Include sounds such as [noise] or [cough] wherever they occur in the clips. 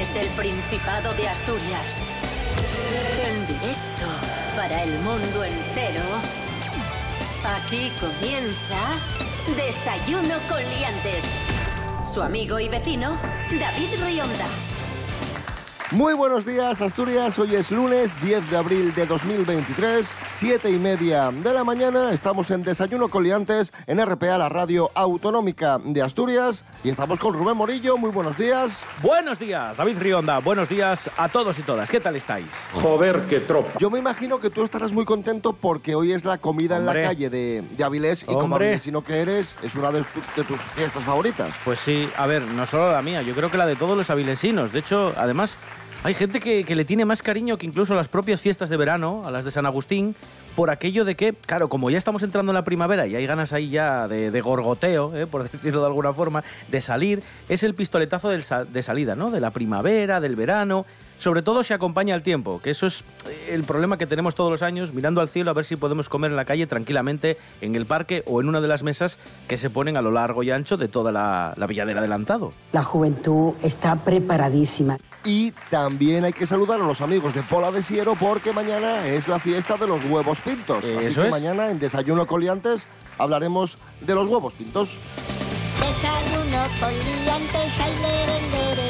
Desde el Principado de Asturias. En directo para el mundo entero. Aquí comienza Desayuno con Liantes. Su amigo y vecino, David Rionda. Muy buenos días, Asturias. Hoy es lunes 10 de abril de 2023, 7 y media de la mañana. Estamos en Desayuno Coliantes en RPA, la radio autonómica de Asturias. Y estamos con Rubén Morillo. Muy buenos días. Buenos días, David Rionda. Buenos días a todos y todas. ¿Qué tal estáis? Joder, qué tropa. Yo me imagino que tú estarás muy contento porque hoy es la comida en la calle de, de Avilés. Y como avilesino que eres, es una de, tu- de tus fiestas favoritas. Pues sí, a ver, no solo la mía, yo creo que la de todos los avilesinos. De hecho, además, hay gente que, le tiene más cariño que incluso a las propias fiestas de verano, a las de San Agustín, por aquello de que, claro, como ya estamos entrando en la primavera y hay ganas ahí ya de, de gorgoteo, ¿eh? por [laughs] decirlo de alguna forma, de salir, es el pistoletazo de salida, ¿no? De la primavera, del verano. Sobre todo se acompaña el tiempo, que eso es eh, el problema que tenemos todos los años, mirando al cielo a ver si podemos comer en la calle tranquilamente, en el parque o en una de las mesas que se ponen a lo largo y ancho de toda la, la villa del adelantado. La juventud está preparadísima. Y también hay que saludar a los amigos de Pola de Siero porque mañana es la fiesta de los huevos pintos. Así Eso que es. mañana en Desayuno Coliantes hablaremos de los huevos pintos. Desayuno con liantes, ay, lere, lere.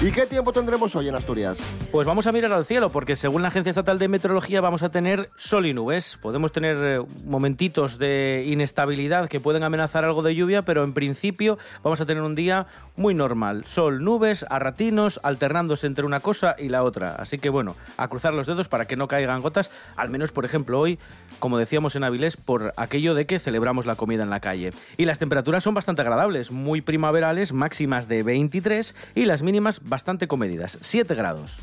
¿Y qué tiempo tendremos hoy en Asturias? Pues vamos a mirar al cielo, porque según la Agencia Estatal de Meteorología vamos a tener sol y nubes. Podemos tener eh, momentitos de inestabilidad que pueden amenazar algo de lluvia, pero en principio vamos a tener un día muy normal. Sol, nubes, a ratinos, alternándose entre una cosa y la otra. Así que bueno, a cruzar los dedos para que no caigan gotas, al menos por ejemplo hoy, como decíamos en Avilés, por aquello de que celebramos la comida en la calle. Y las temperaturas son bastante agradables, muy primaverales, máximas de 23 y las mínimas bastante comedidas, 7 grados.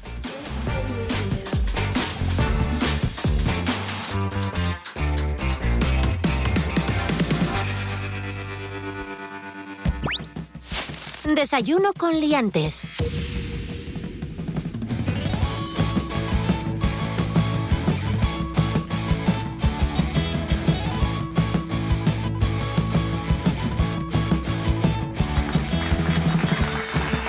Desayuno con Liantes.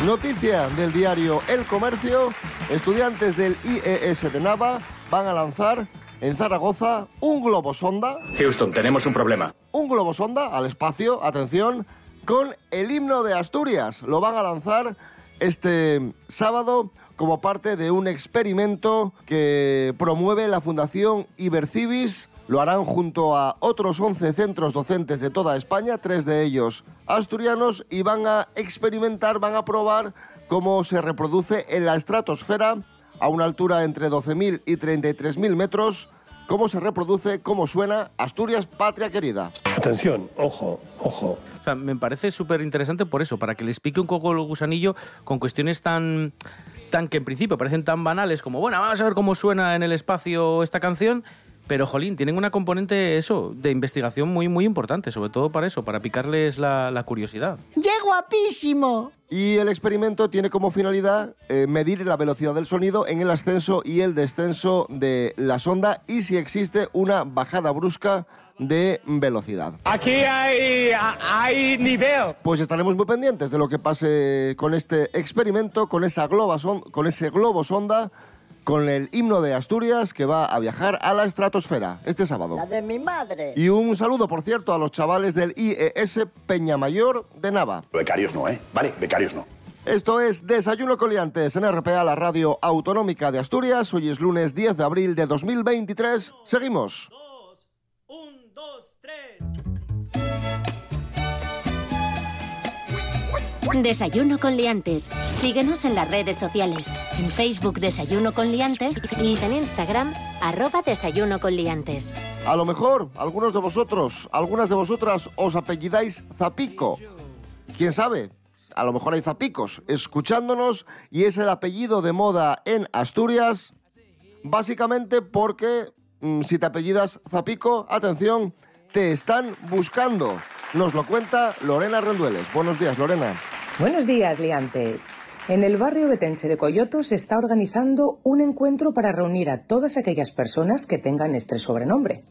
Noticia del diario El Comercio. Estudiantes del IES de Nava van a lanzar en Zaragoza un globo sonda. Houston, tenemos un problema. Un globo sonda al espacio, atención, con el himno de Asturias. Lo van a lanzar este sábado como parte de un experimento que promueve la Fundación Ibercibis. Lo harán junto a otros 11 centros docentes de toda España, tres de ellos asturianos, y van a experimentar, van a probar cómo se reproduce en la estratosfera a una altura entre 12.000 y 33.000 metros, cómo se reproduce, cómo suena Asturias, patria querida. Atención, ojo, ojo. O sea, me parece súper interesante por eso, para que les pique un poco el gusanillo con cuestiones tan, tan que en principio parecen tan banales como, bueno, vamos a ver cómo suena en el espacio esta canción. Pero, jolín, tienen una componente, eso, de investigación muy, muy importante, sobre todo para eso, para picarles la, la curiosidad. ¡Qué guapísimo! Y el experimento tiene como finalidad eh, medir la velocidad del sonido en el ascenso y el descenso de la sonda y si existe una bajada brusca de velocidad. Aquí hay, hay nivel. Pues estaremos muy pendientes de lo que pase con este experimento, con, esa globa son- con ese globo sonda, con el himno de Asturias que va a viajar a la estratosfera este sábado. La de mi madre. Y un saludo, por cierto, a los chavales del IES Peñamayor de Nava. Becarios no, ¿eh? Vale, becarios no. Esto es Desayuno Coliantes en RPA, la radio autonómica de Asturias. Hoy es lunes 10 de abril de 2023. Seguimos. Desayuno con liantes. Síguenos en las redes sociales. En Facebook Desayuno con liantes y en Instagram arroba Desayuno con liantes. A lo mejor algunos de vosotros, algunas de vosotras os apellidáis Zapico. ¿Quién sabe? A lo mejor hay zapicos escuchándonos y es el apellido de moda en Asturias, básicamente porque mm, si te apellidas Zapico, atención, te están buscando. Nos lo cuenta Lorena Rendueles. Buenos días, Lorena. Buenos días, liantes. En el barrio betense de Coyoto se está organizando un encuentro para reunir a todas aquellas personas que tengan este sobrenombre.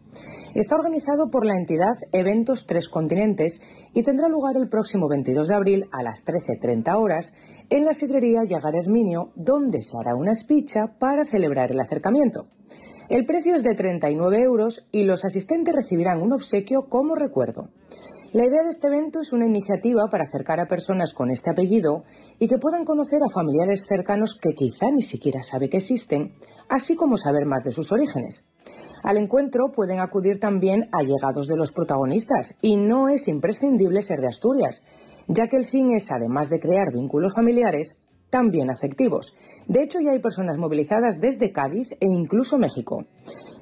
Está organizado por la entidad Eventos Tres Continentes y tendrá lugar el próximo 22 de abril a las 13.30 horas en la sidrería Yagar Herminio, donde se hará una espicha para celebrar el acercamiento. El precio es de 39 euros y los asistentes recibirán un obsequio como recuerdo. La idea de este evento es una iniciativa para acercar a personas con este apellido y que puedan conocer a familiares cercanos que quizá ni siquiera sabe que existen, así como saber más de sus orígenes. Al encuentro pueden acudir también allegados de los protagonistas y no es imprescindible ser de Asturias, ya que el fin es, además de crear vínculos familiares, también afectivos. De hecho, ya hay personas movilizadas desde Cádiz e incluso México.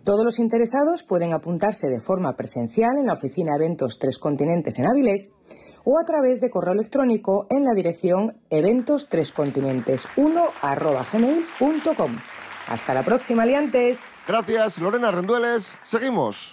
Todos los interesados pueden apuntarse de forma presencial en la oficina Eventos Tres Continentes en Avilés o a través de correo electrónico en la dirección eventostrescontinentes1 Hasta la próxima, aliantes. Gracias, Lorena Rendueles. Seguimos.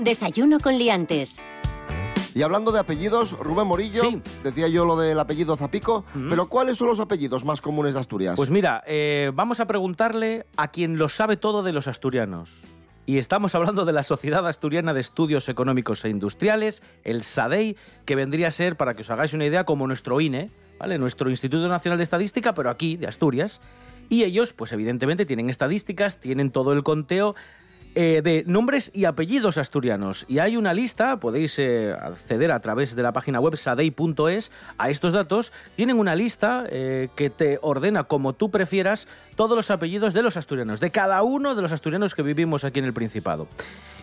Desayuno con liantes. Y hablando de apellidos, Rubén Morillo, Sí. decía yo lo del apellido Zapico, pero ¿cuáles son los apellidos más comunes de Asturias? Pues mira, eh, vamos a preguntarle a quien lo sabe todo de los asturianos. Y estamos hablando de la Sociedad Asturiana de Estudios Económicos e Industriales, el SADEI, que vendría a ser, para que os hagáis una idea, como nuestro INE, ¿vale? Nuestro Instituto Nacional de Estadística, pero aquí, de Asturias. Y ellos, pues evidentemente, tienen estadísticas, tienen todo el conteo eh, de nombres y apellidos asturianos. Y hay una lista, podéis eh, acceder a través de la página web sadei.es a estos datos. Tienen una lista eh, que te ordena como tú prefieras todos los apellidos de los asturianos, de cada uno de los asturianos que vivimos aquí en el Principado.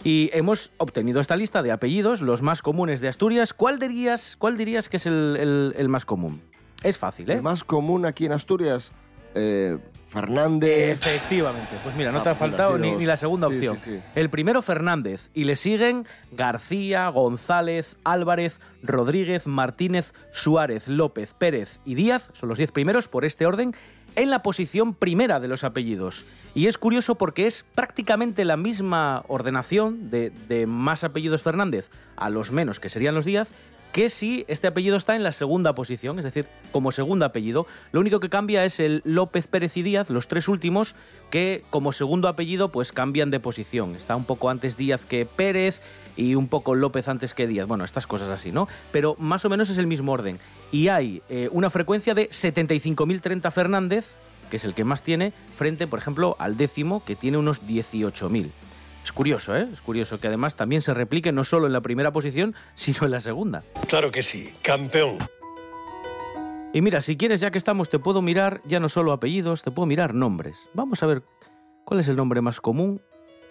Y hemos obtenido esta lista de apellidos, los más comunes de Asturias. ¿Cuál dirías, cuál dirías que es el, el- más común? Es fácil, ¿eh? El más común aquí en Asturias, eh, Fernández. Efectivamente. Pues mira, no Ah, te ha faltado ni, ni la segunda sí, opción. sí, sí. El primero, Fernández. Y le siguen García, González, Álvarez, Rodríguez, Martínez, Suárez, López, Pérez y Díaz. Son los diez primeros por este orden. En la posición primera de los apellidos. Y es curioso porque es prácticamente la misma ordenación de, de más apellidos Fernández a los menos, que serían los Díaz, que si este apellido está en la segunda posición, es decir, como segundo apellido. Lo único que cambia es el López Pérez y Díaz, los tres últimos, que como segundo apellido pues cambian de posición. Está un poco antes Díaz que Pérez y un poco López antes que Díaz. Bueno, estas cosas así, ¿no? Pero más o menos es el mismo orden. Y hay eh, una frecuencia de 75.030 Fernández, que es el que más tiene, frente, por ejemplo, al décimo, que tiene unos 18.000. Es curioso, ¿eh? Es curioso que además también se replique no solo en la primera posición, sino en la segunda. Claro que sí, campeón. Y mira, si quieres, ya que estamos, te puedo mirar ya no solo apellidos, te puedo mirar nombres. Vamos a ver cuál es el nombre más común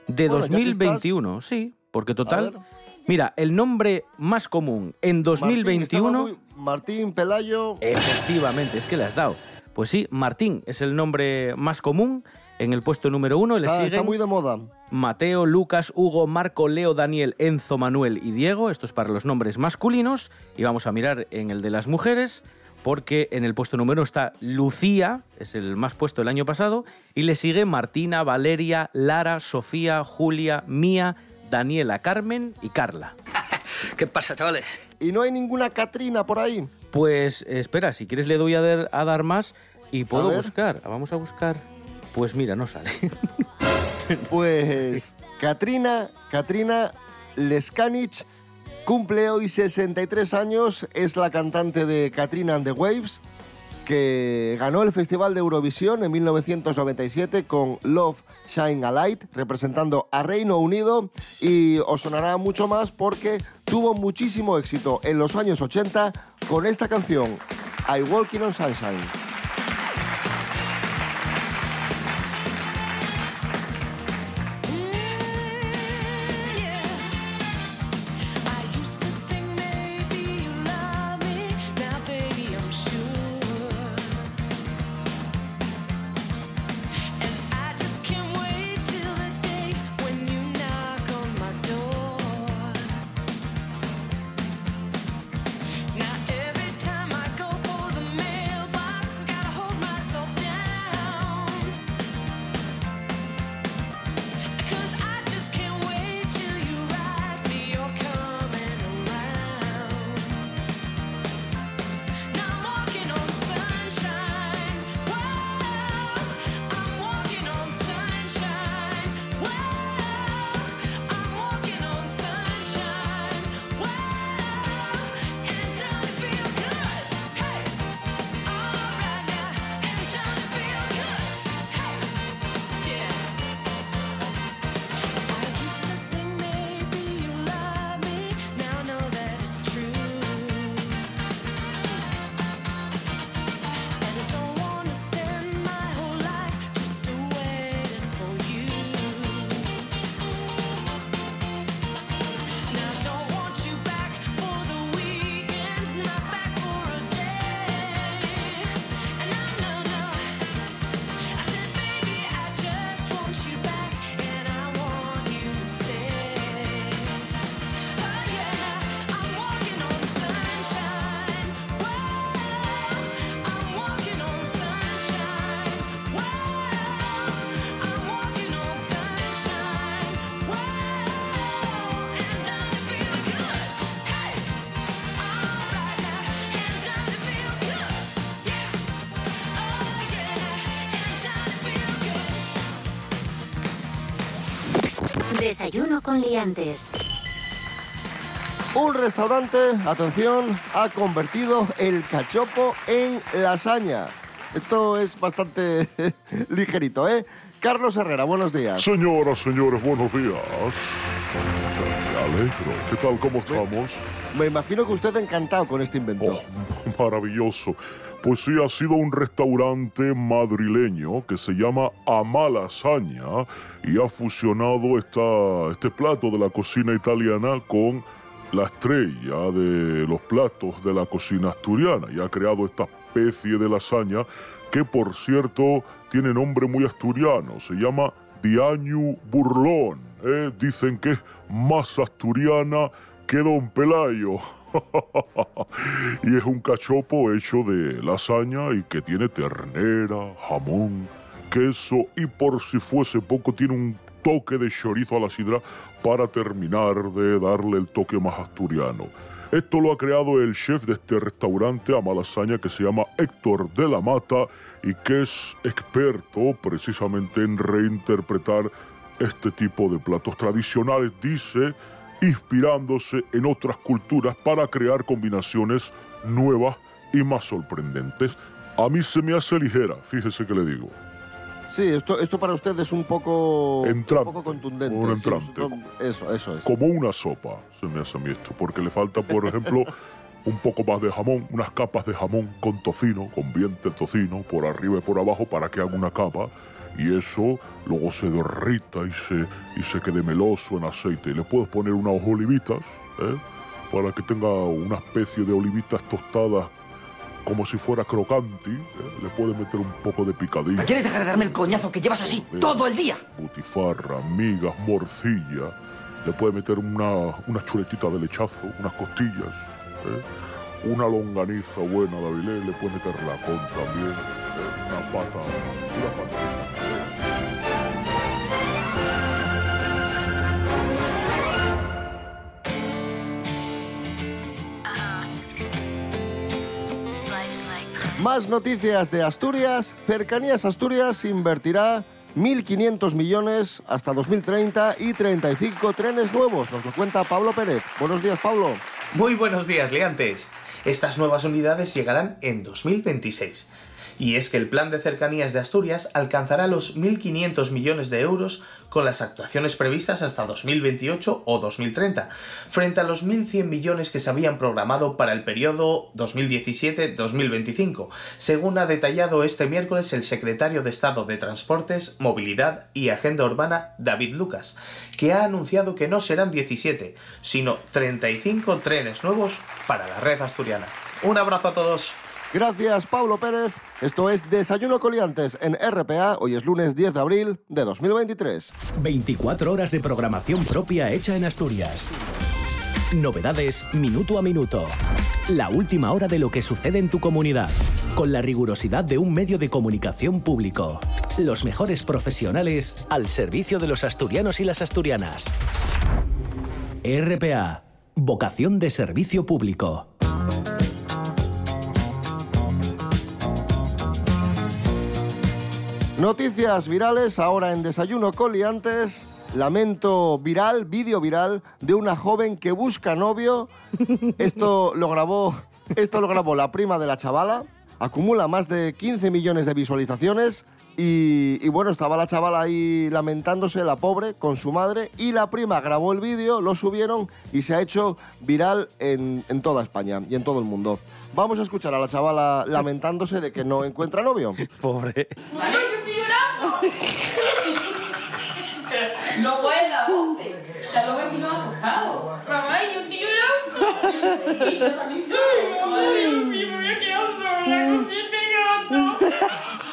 de Bueno, ya que 2021. Sí, porque total. Mira, el nombre más común en Martín, estaba 2021. muy- Martín, Pelayo. Efectivamente, es que le has dado. Pues sí, Martín es el nombre más común en el puesto número uno. Le Ah, está muy de moda. Mateo, Lucas, Hugo, Marco, Leo, Daniel, Enzo, Manuel y Diego. Esto es para los nombres masculinos. Y vamos a mirar en el de las mujeres, porque en el puesto número uno está Lucía, es el más puesto el año pasado, y le sigue Martina, Valeria, Lara, Sofía, Julia, Mía, Daniela, Carmen y Carla. [laughs] ¿Qué pasa, chavales? Y no hay ninguna Catrina por ahí. Pues espera, si quieres le doy a dar, a dar más y puedo buscar. Vamos a buscar. Pues mira, no sale. [laughs] Pues Katrina, Katrina Leskanich cumple hoy 63 años, es la cantante de Katrina and the Waves, que ganó el Festival de Eurovisión en 1997 con Love Shine a Light, representando a Reino Unido, y os sonará mucho más porque tuvo muchísimo éxito en los años 80 con esta canción, I Walking on Sunshine. Desayuno con liantes. Un restaurante, atención, ha convertido el cachopo en lasaña. Esto es bastante [laughs] ligerito, ¿eh? Carlos Herrera, buenos días. Señoras, señores, buenos días. Me alegro. ¿Qué tal? ¿Cómo estamos? Me imagino que usted encantado con este invento. Oh, [laughs] maravilloso. Pues sí, ha sido un restaurante madrileño que se llama Amalasaña y ha fusionado esta, este plato de la cocina italiana con la estrella de los platos de la cocina asturiana y ha creado esta especie de lasaña que, por cierto, tiene nombre muy asturiano. Se llama Diañu Burlón. ¿Eh? Dicen que es más asturiana que Don Pelayo. [laughs] y es un cachopo hecho de lasaña y que tiene ternera, jamón, queso y por si fuese poco tiene un toque de chorizo a la sidra para terminar de darle el toque más asturiano. Esto lo ha creado el chef de este restaurante a Malasaña que se llama Héctor de la Mata y que es experto precisamente en reinterpretar este tipo de platos tradicionales, dice, inspirándose en otras culturas para crear combinaciones nuevas y más sorprendentes. A mí se me hace ligera, fíjese que le digo. Sí, esto, esto para usted es un poco, Entrante, un poco contundente. un sí, entrante. eso, eso es. Como una sopa, se me hace a mí esto, porque le falta, por ejemplo, [laughs] un poco más de jamón, unas capas de jamón con tocino, con viente tocino, por arriba y por abajo para que haga una capa. Y eso luego se derrita y se, y se quede meloso en aceite. Y le puedes poner unas olivitas, ¿eh? para que tenga una especie de olivitas tostadas como si fuera crocanti. ¿eh? Le puedes meter un poco de picadillo. ¿Quieres dejar de darme el coñazo que llevas así todo el día? butifarra, migas, morcilla. Le puede meter una, una chuletita de lechazo, unas costillas, ¿eh? una longaniza buena de Avilés, le puede meter lacón también, ¿eh? una pata, una pata. Más noticias de Asturias. Cercanías Asturias invertirá 1.500 millones hasta 2030 y 35 trenes nuevos. Nos lo cuenta Pablo Pérez. Buenos días, Pablo. Muy buenos días, liantes. Estas nuevas unidades llegarán en 2026. Y es que el plan de cercanías de Asturias alcanzará los 1.500 millones de euros con las actuaciones previstas hasta 2028 o 2030, frente a los 1.100 millones que se habían programado para el periodo 2017-2025, según ha detallado este miércoles el secretario de Estado de Transportes, Movilidad y Agenda Urbana, David Lucas, que ha anunciado que no serán 17, sino 35 trenes nuevos para la red asturiana. Un abrazo a todos. Gracias, Pablo Pérez. Esto es Desayuno Coliantes en RPA. Hoy es lunes 10 de abril de 2023. 24 horas de programación propia hecha en Asturias. Novedades minuto a minuto. La última hora de lo que sucede en tu comunidad. Con la rigurosidad de un medio de comunicación público. Los mejores profesionales al servicio de los asturianos y las asturianas. RPA. Vocación de servicio público. Noticias virales ahora en Desayuno Coliantes. Lamento viral, vídeo viral de una joven que busca novio. [laughs] Esto lo grabó, esto lo grabó la prima de la chavala. Acumula más de 15 millones de visualizaciones. Y, y bueno, estaba la chavala ahí lamentándose, la pobre, con su madre. Y la prima grabó el vídeo, lo subieron y se ha hecho viral en, en toda España y en todo el mundo. Vamos a escuchar a la chavala lamentándose de que no encuentra novio. [laughs] Pobre. Mamá, yo estoy llorando. No vecinos acostados. Mamá, yo estoy llorando. Y yo también lloro. Mamá, Dios mío, me he quedado sola con siete gatos.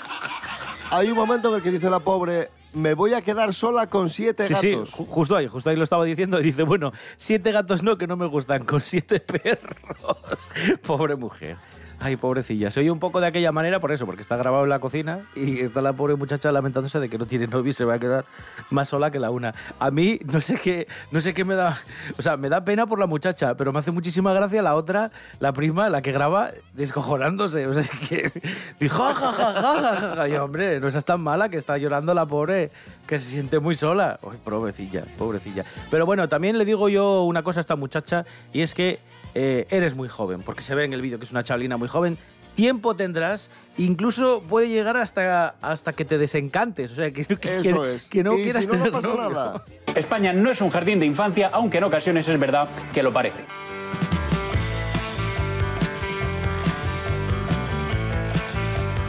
Hay un momento en el que dice la pobre, me voy a quedar sola con siete Sí, sí, gatos. ju- justo ahí, justo ahí lo estaba diciendo. Y dice, bueno, siete gatos no, que no me gustan, con siete [laughs] perros. Pobre mujer. Ay, pobrecilla. Se oye un poco de aquella manera por eso, porque está grabado en la cocina y está la pobre muchacha lamentándose de que no tiene novio y se va a quedar más sola que la una. A mí no sé qué, no sé qué me da, o sea, me da pena por la muchacha, pero me hace muchísima gracia la otra, la prima, la que graba descojonándose. O sea, es que [laughs] dijo, ja, ja, ja, ja, ja. Y, hombre, no seas tan mala que está llorando la pobre, que se siente muy sola. Ay, pobrecilla, pobrecilla. Pero bueno, también le digo yo una cosa a esta muchacha y es que eh, eres muy joven, porque se ve en el vídeo que es una chavalina muy joven. Tiempo tendrás, incluso puede llegar hasta, hasta que te desencantes, o sea, que, que, Eso que- es. que no Y quieras si no, no tener pasa novio. nada. España no es un jardín de infancia, aunque en ocasiones es verdad que lo parece.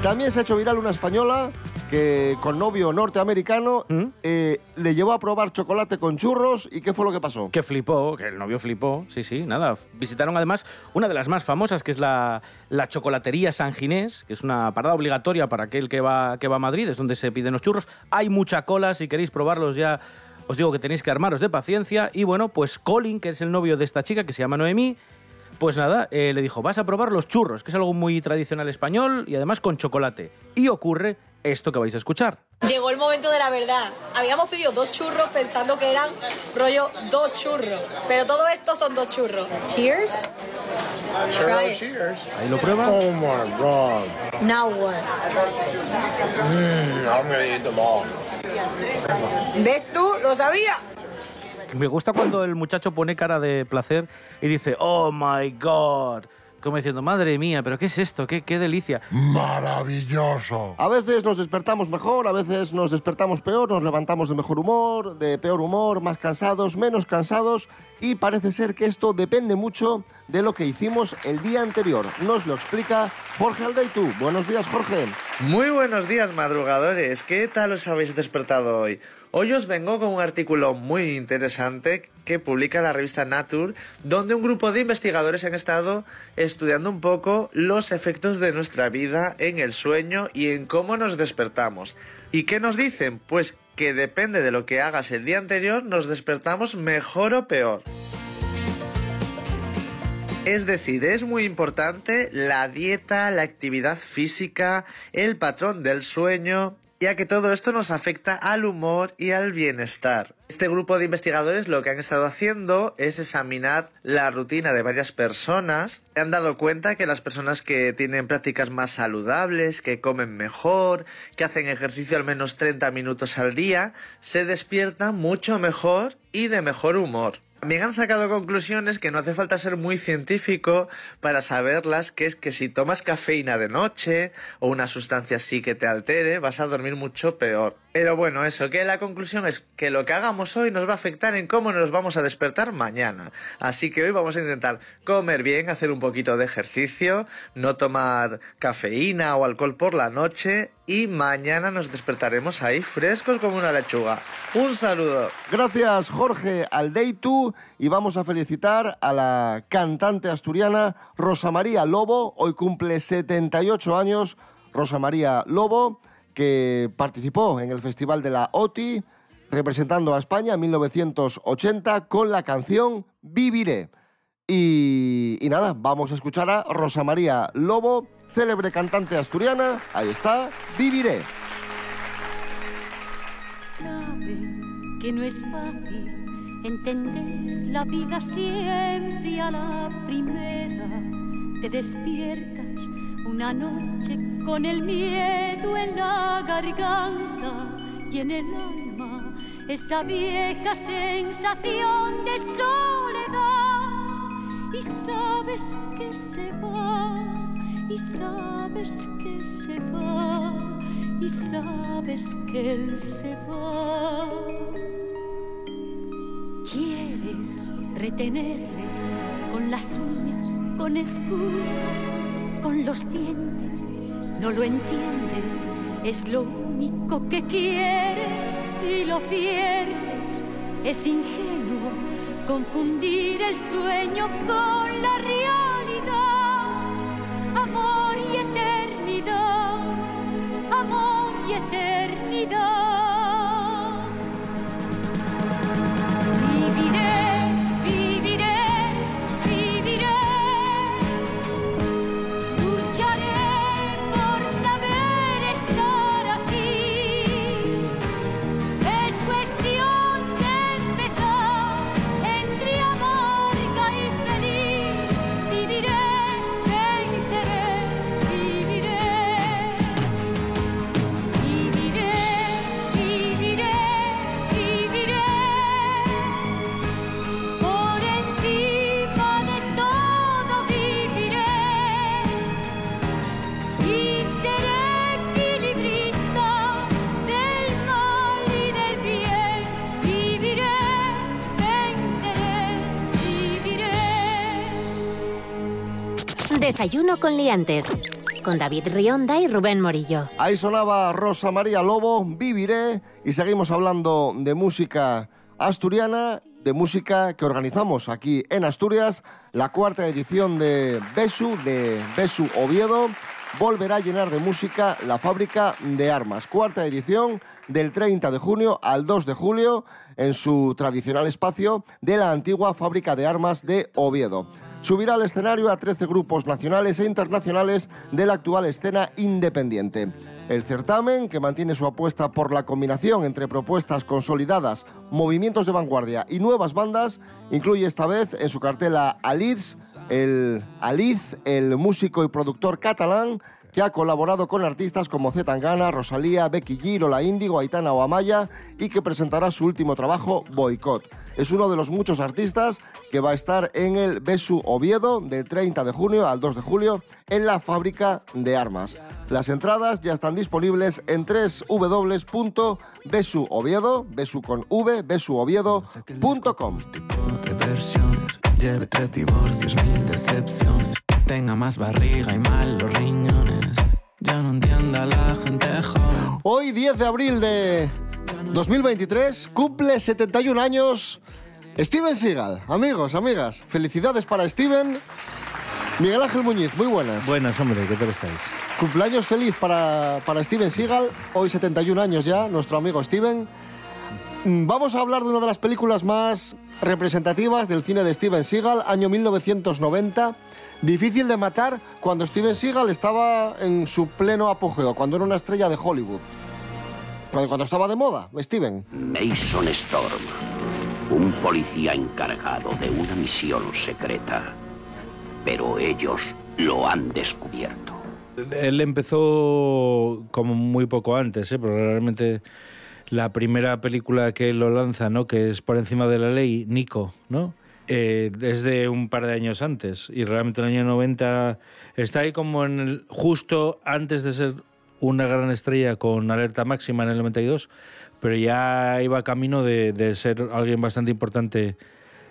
También se ha hecho viral una española que con novio norteamericano ¿Mm? eh, le llevó a probar chocolate con churros y ¿qué fue lo que pasó? Que flipó, que el novio flipó, sí, sí, nada. Visitaron además una de las más famosas, que es la, la chocolatería San Ginés, que es una parada obligatoria para aquel que va, que va a Madrid, es donde se piden los churros. Hay mucha cola, si queréis probarlos ya, os digo que tenéis que armaros de paciencia. Y bueno, pues Colin, que es el novio de esta chica, que se llama Noemí, pues nada, eh, le dijo, vas a probar los churros, que es algo muy tradicional español y además con chocolate. Y ocurre esto que vais a escuchar. Llegó el momento de la verdad. Habíamos pedido dos churros pensando que eran rollo dos churros. Pero todo esto son dos churros. Cheers. Try it. cheers. Ahí lo prueba. Oh my god. Now what? Mm, I'm gonna eat them all. ¿Ves tú? Lo sabía. Me gusta cuando el muchacho pone cara de placer y dice, oh my god. Como diciendo, madre mía, pero ¿qué es esto? ¿Qué, qué delicia? Maravilloso. A veces nos despertamos mejor, a veces nos despertamos peor, nos levantamos de mejor humor, de peor humor, más cansados, menos cansados y parece ser que esto depende mucho de lo que hicimos el día anterior. Nos lo explica Jorge Aldeitu. Buenos días, Jorge. Muy buenos días, madrugadores. ¿Qué tal os habéis despertado hoy? Hoy os vengo con un artículo muy interesante que publica la revista Nature, donde un grupo de investigadores han estado estudiando un poco los efectos de nuestra vida en el sueño y en cómo nos despertamos. ¿Y qué nos dicen? Pues que depende de lo que hagas el día anterior, nos despertamos mejor o peor. Es decir, es muy importante la dieta, la actividad física, el patrón del sueño, ya que todo esto nos afecta al humor y al bienestar. Este grupo de investigadores lo que han estado haciendo es examinar la rutina de varias personas. Se han dado cuenta que las personas que tienen prácticas más saludables, que comen mejor, que hacen ejercicio al menos 30 minutos al día, se despiertan mucho mejor y de mejor humor. También han sacado conclusiones que no hace falta ser muy científico para saberlas, que es que si tomas cafeína de noche o una sustancia así que te altere, vas a dormir mucho peor. Pero bueno, eso, que la conclusión es que lo que hagamos hoy nos va a afectar en cómo nos vamos a despertar mañana. Así que hoy vamos a intentar comer bien, hacer un poquito de ejercicio, no tomar cafeína o alcohol por la noche y mañana nos despertaremos ahí frescos como una lechuga. Un saludo. Gracias, Jorge Aldeitu. Y vamos a felicitar a la cantante asturiana Rosa María Lobo. Hoy cumple 78 años. Rosa María Lobo, que participó en el Festival de la OTI, representando a España en 1980 con la canción Viviré. Y, y nada, vamos a escuchar a Rosa María Lobo, célebre cantante asturiana. Ahí está, Viviré. Sabes que no es fácil entender la vida siempre a la primera. Te despiertas una noche con el miedo en la garganta y en el alma esa vieja sensación de soledad. Y sabes que se va, y sabes que se va, y sabes que él se va. Retenerle con las uñas, con excusas, con los dientes. No lo entiendes, es lo único que quieres y lo pierdes. Es ingenuo confundir el sueño con Desayuno con liantes. Con David Rionda y Rubén Morillo. Ahí sonaba Rosa María Lobo, Viviré, y seguimos hablando de música asturiana, de música que organizamos aquí en Asturias. La cuarta edición de Besu, de Besu Oviedo, volverá a llenar de música la fábrica de armas. Cuarta edición del 30 de junio al 2 de julio en su tradicional espacio de la antigua fábrica de armas de Oviedo. Subirá al escenario a 13 grupos nacionales e internacionales de la actual escena independiente. El certamen, que mantiene su apuesta por la combinación entre propuestas consolidadas, movimientos de vanguardia y nuevas bandas, incluye esta vez en su cartela Aliz, el Aliz, el músico y productor catalán, que ha colaborado con artistas como Z Tangana, Rosalía, Becky G, Lola Índigo, Aitana o Amaya y que presentará su último trabajo, Boicot. Es uno de los muchos artistas que va a estar en el Besu Oviedo del 30 de junio al 2 de julio en la fábrica de armas. Las entradas ya están disponibles en www.besuoviedo, besu con divorcios, mil decepciones. Tenga más barriga y los riñones. Ya no entienda la gente joven. Hoy, 10 de abril de 2023, cumple 71 años Steven Seagal. Amigos, amigas, felicidades para Steven. Miguel Ángel Muñiz, muy buenas. Buenas, hombre, ¿qué tal estáis? Cumpleaños feliz para, para Steven Seagal. Hoy 71 años ya, nuestro amigo Steven. Mm, Vamos a hablar de una de las películas más representativas del cine de Steven Seagal, año 1990. Difícil de matar cuando Steven Seagal estaba en su pleno apogeo, cuando era una estrella de Hollywood. Cuando, cuando estaba de moda, Steven. Mason Storm, un policía encargado de una misión secreta. Pero ellos lo han descubierto. Él empezó como muy poco antes, ¿eh? pero realmente la primera película que él lo lanza, ¿no? que es Por encima de la ley, Nico, ¿no? Eh, es de un par de años antes y realmente en el año 90 está ahí como en el, justo antes de ser una gran estrella con alerta máxima en el 92, pero ya iba camino de, ser alguien bastante importante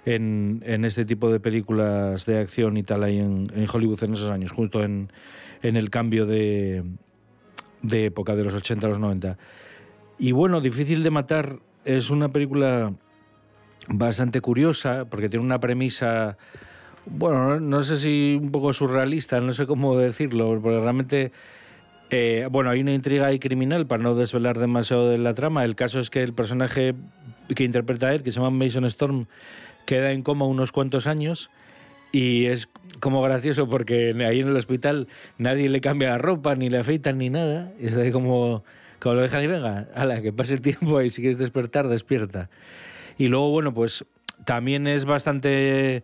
en, en, este tipo de películas de acción y tal ahí en, Hollywood en esos años, justo en, el cambio de época de los 80 a los 90. Y bueno, Difícil de Matar es una película bastante curiosa porque tiene una premisa, bueno, no, sé si un poco surrealista, no sé cómo decirlo, porque realmente... Eh, bueno, hay una intriga ahí criminal para no desvelar demasiado de la trama. El caso es que el personaje que interpreta él, que se llama Mason Storm, queda en coma unos cuantos años y es como gracioso porque ahí en el hospital nadie le cambia la ropa, ni le afeitan, ni nada. Y es ahí como, como lo dejan y venga, ala, que pase el tiempo y si quieres despertar, despierta. Y luego, bueno, pues también es bastante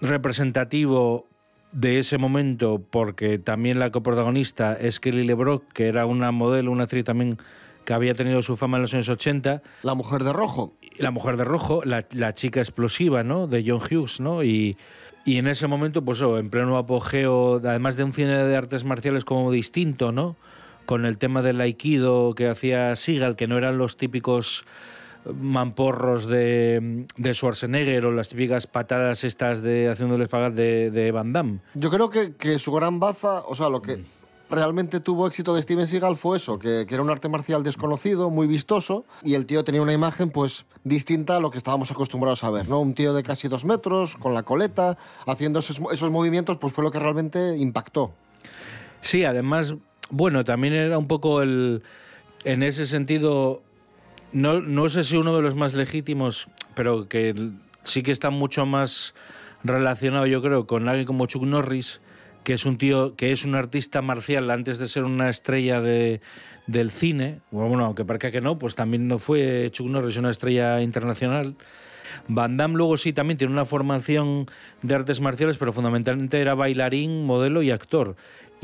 representativo de ese momento porque también la coprotagonista es Kelly LeBrock, que era una modelo, una actriz también que había tenido su fama en los años 80. La mujer de rojo. La mujer de rojo, la, la chica explosiva, ¿no? De John Hughes, ¿no? Y, y en ese momento, pues oh, en pleno apogeo, además de un cine de artes marciales como distinto, ¿no? Con el tema del aikido que hacía Seagal, que no eran los típicos mamporros de, de Schwarzenegger o las típicas patadas estas de haciéndoles pagar de, de Van Damme. Yo creo que, que su gran baza, o sea, lo que realmente tuvo éxito de Steven Seagal fue eso, que, que, era un arte marcial desconocido, muy vistoso, y el tío tenía una imagen pues distinta a lo que estábamos acostumbrados a ver, ¿no? Un tío de casi dos metros, con la coleta, haciendo esos, esos movimientos, pues fue lo que realmente impactó. Sí, además, bueno, también era un poco el... En ese sentido, no, no sé si uno de los más legítimos, pero que sí que está mucho más relacionado, yo creo, con alguien como Chuck Norris, que es un tío que es un artista marcial antes de ser una estrella de, del cine. Bueno, aunque parezca que no, pues también no fue Chuck Norris una estrella internacional. Van Damme luego sí también tiene una formación de artes marciales, pero fundamentalmente era bailarín, modelo y actor.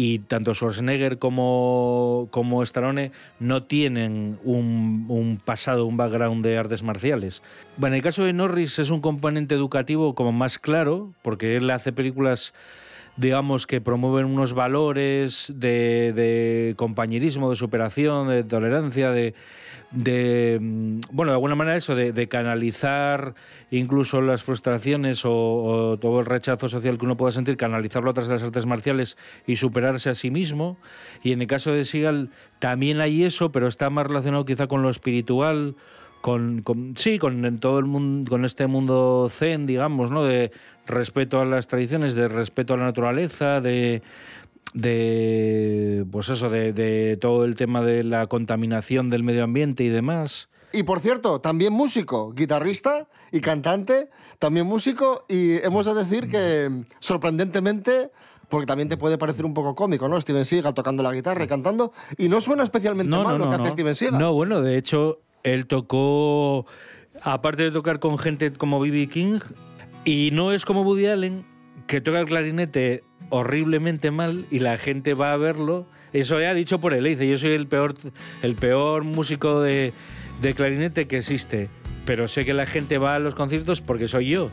Y tanto Schwarzenegger como, como Stallone no tienen un, pasado, un background de artes marciales. Bueno, en el caso de Norris es un componente educativo como más claro, porque él hace películas digamos, que promueven unos valores de, de compañerismo, de superación, de tolerancia, de, de mm, bueno, de alguna manera eso, de, de canalizar incluso las frustraciones o, o todo el rechazo social que uno pueda sentir, canalizarlo a través de las artes marciales y superarse a sí mismo. Y en el caso de Seagal también hay eso, pero está más relacionado quizá con lo espiritual, con, con- sí, con en todo el mundo, con este mundo zen, digamos, ¿no? De respeto a las tradiciones, de respeto a la naturaleza, de de pues eso, de, de todo el tema de la contaminación del medio ambiente y demás. Y por cierto, también músico, guitarrista y cantante, también músico, y hemos de decir que sorprendentemente, porque también te puede parecer un poco cómico, ¿no? Steven Seagal tocando la guitarra y cantando, y no suena especialmente mal lo que hace Steven Seagal. No, bueno, de hecho, él tocó, aparte de tocar con gente como B.B. King, y no es como Woody Allen, que toca el clarinete horriblemente mal y la gente va a verlo. Eso ya dicho por él, dice, yo soy el peor, el peor músico de, de clarinete que existe, pero sé que la gente va a los conciertos porque soy yo.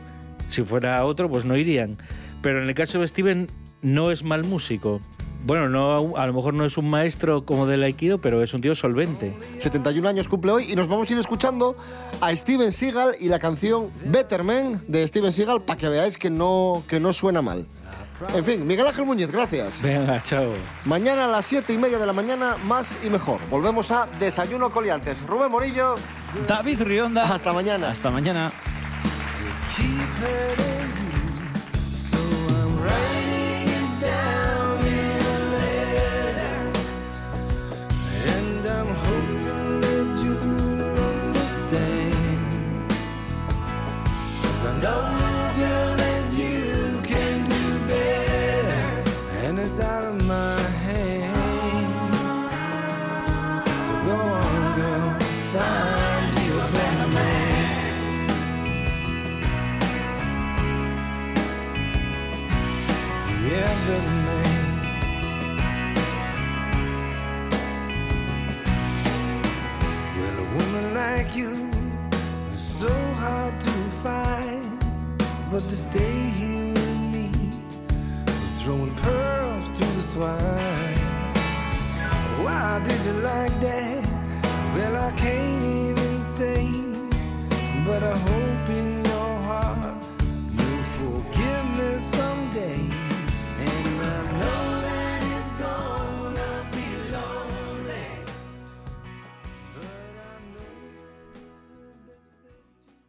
Si fuera otro, pues no irían. Pero en el caso de Steven, no es mal músico. Bueno, no, a lo mejor no es un maestro como del Aikido, pero es un tío solvente. 71 años cumple hoy y nos vamos a ir escuchando a Steven Seagal y la canción Better Man de Steven Seagal para que veáis que no, que no suena mal. En fin, Miguel Ángel Muñiz, gracias. Venga, chao. Mañana a las 7 y media de la mañana, más y mejor. Volvemos a Desayuno Coliantes. Rubén Morillo. David Rionda. Hasta mañana. Hasta mañana.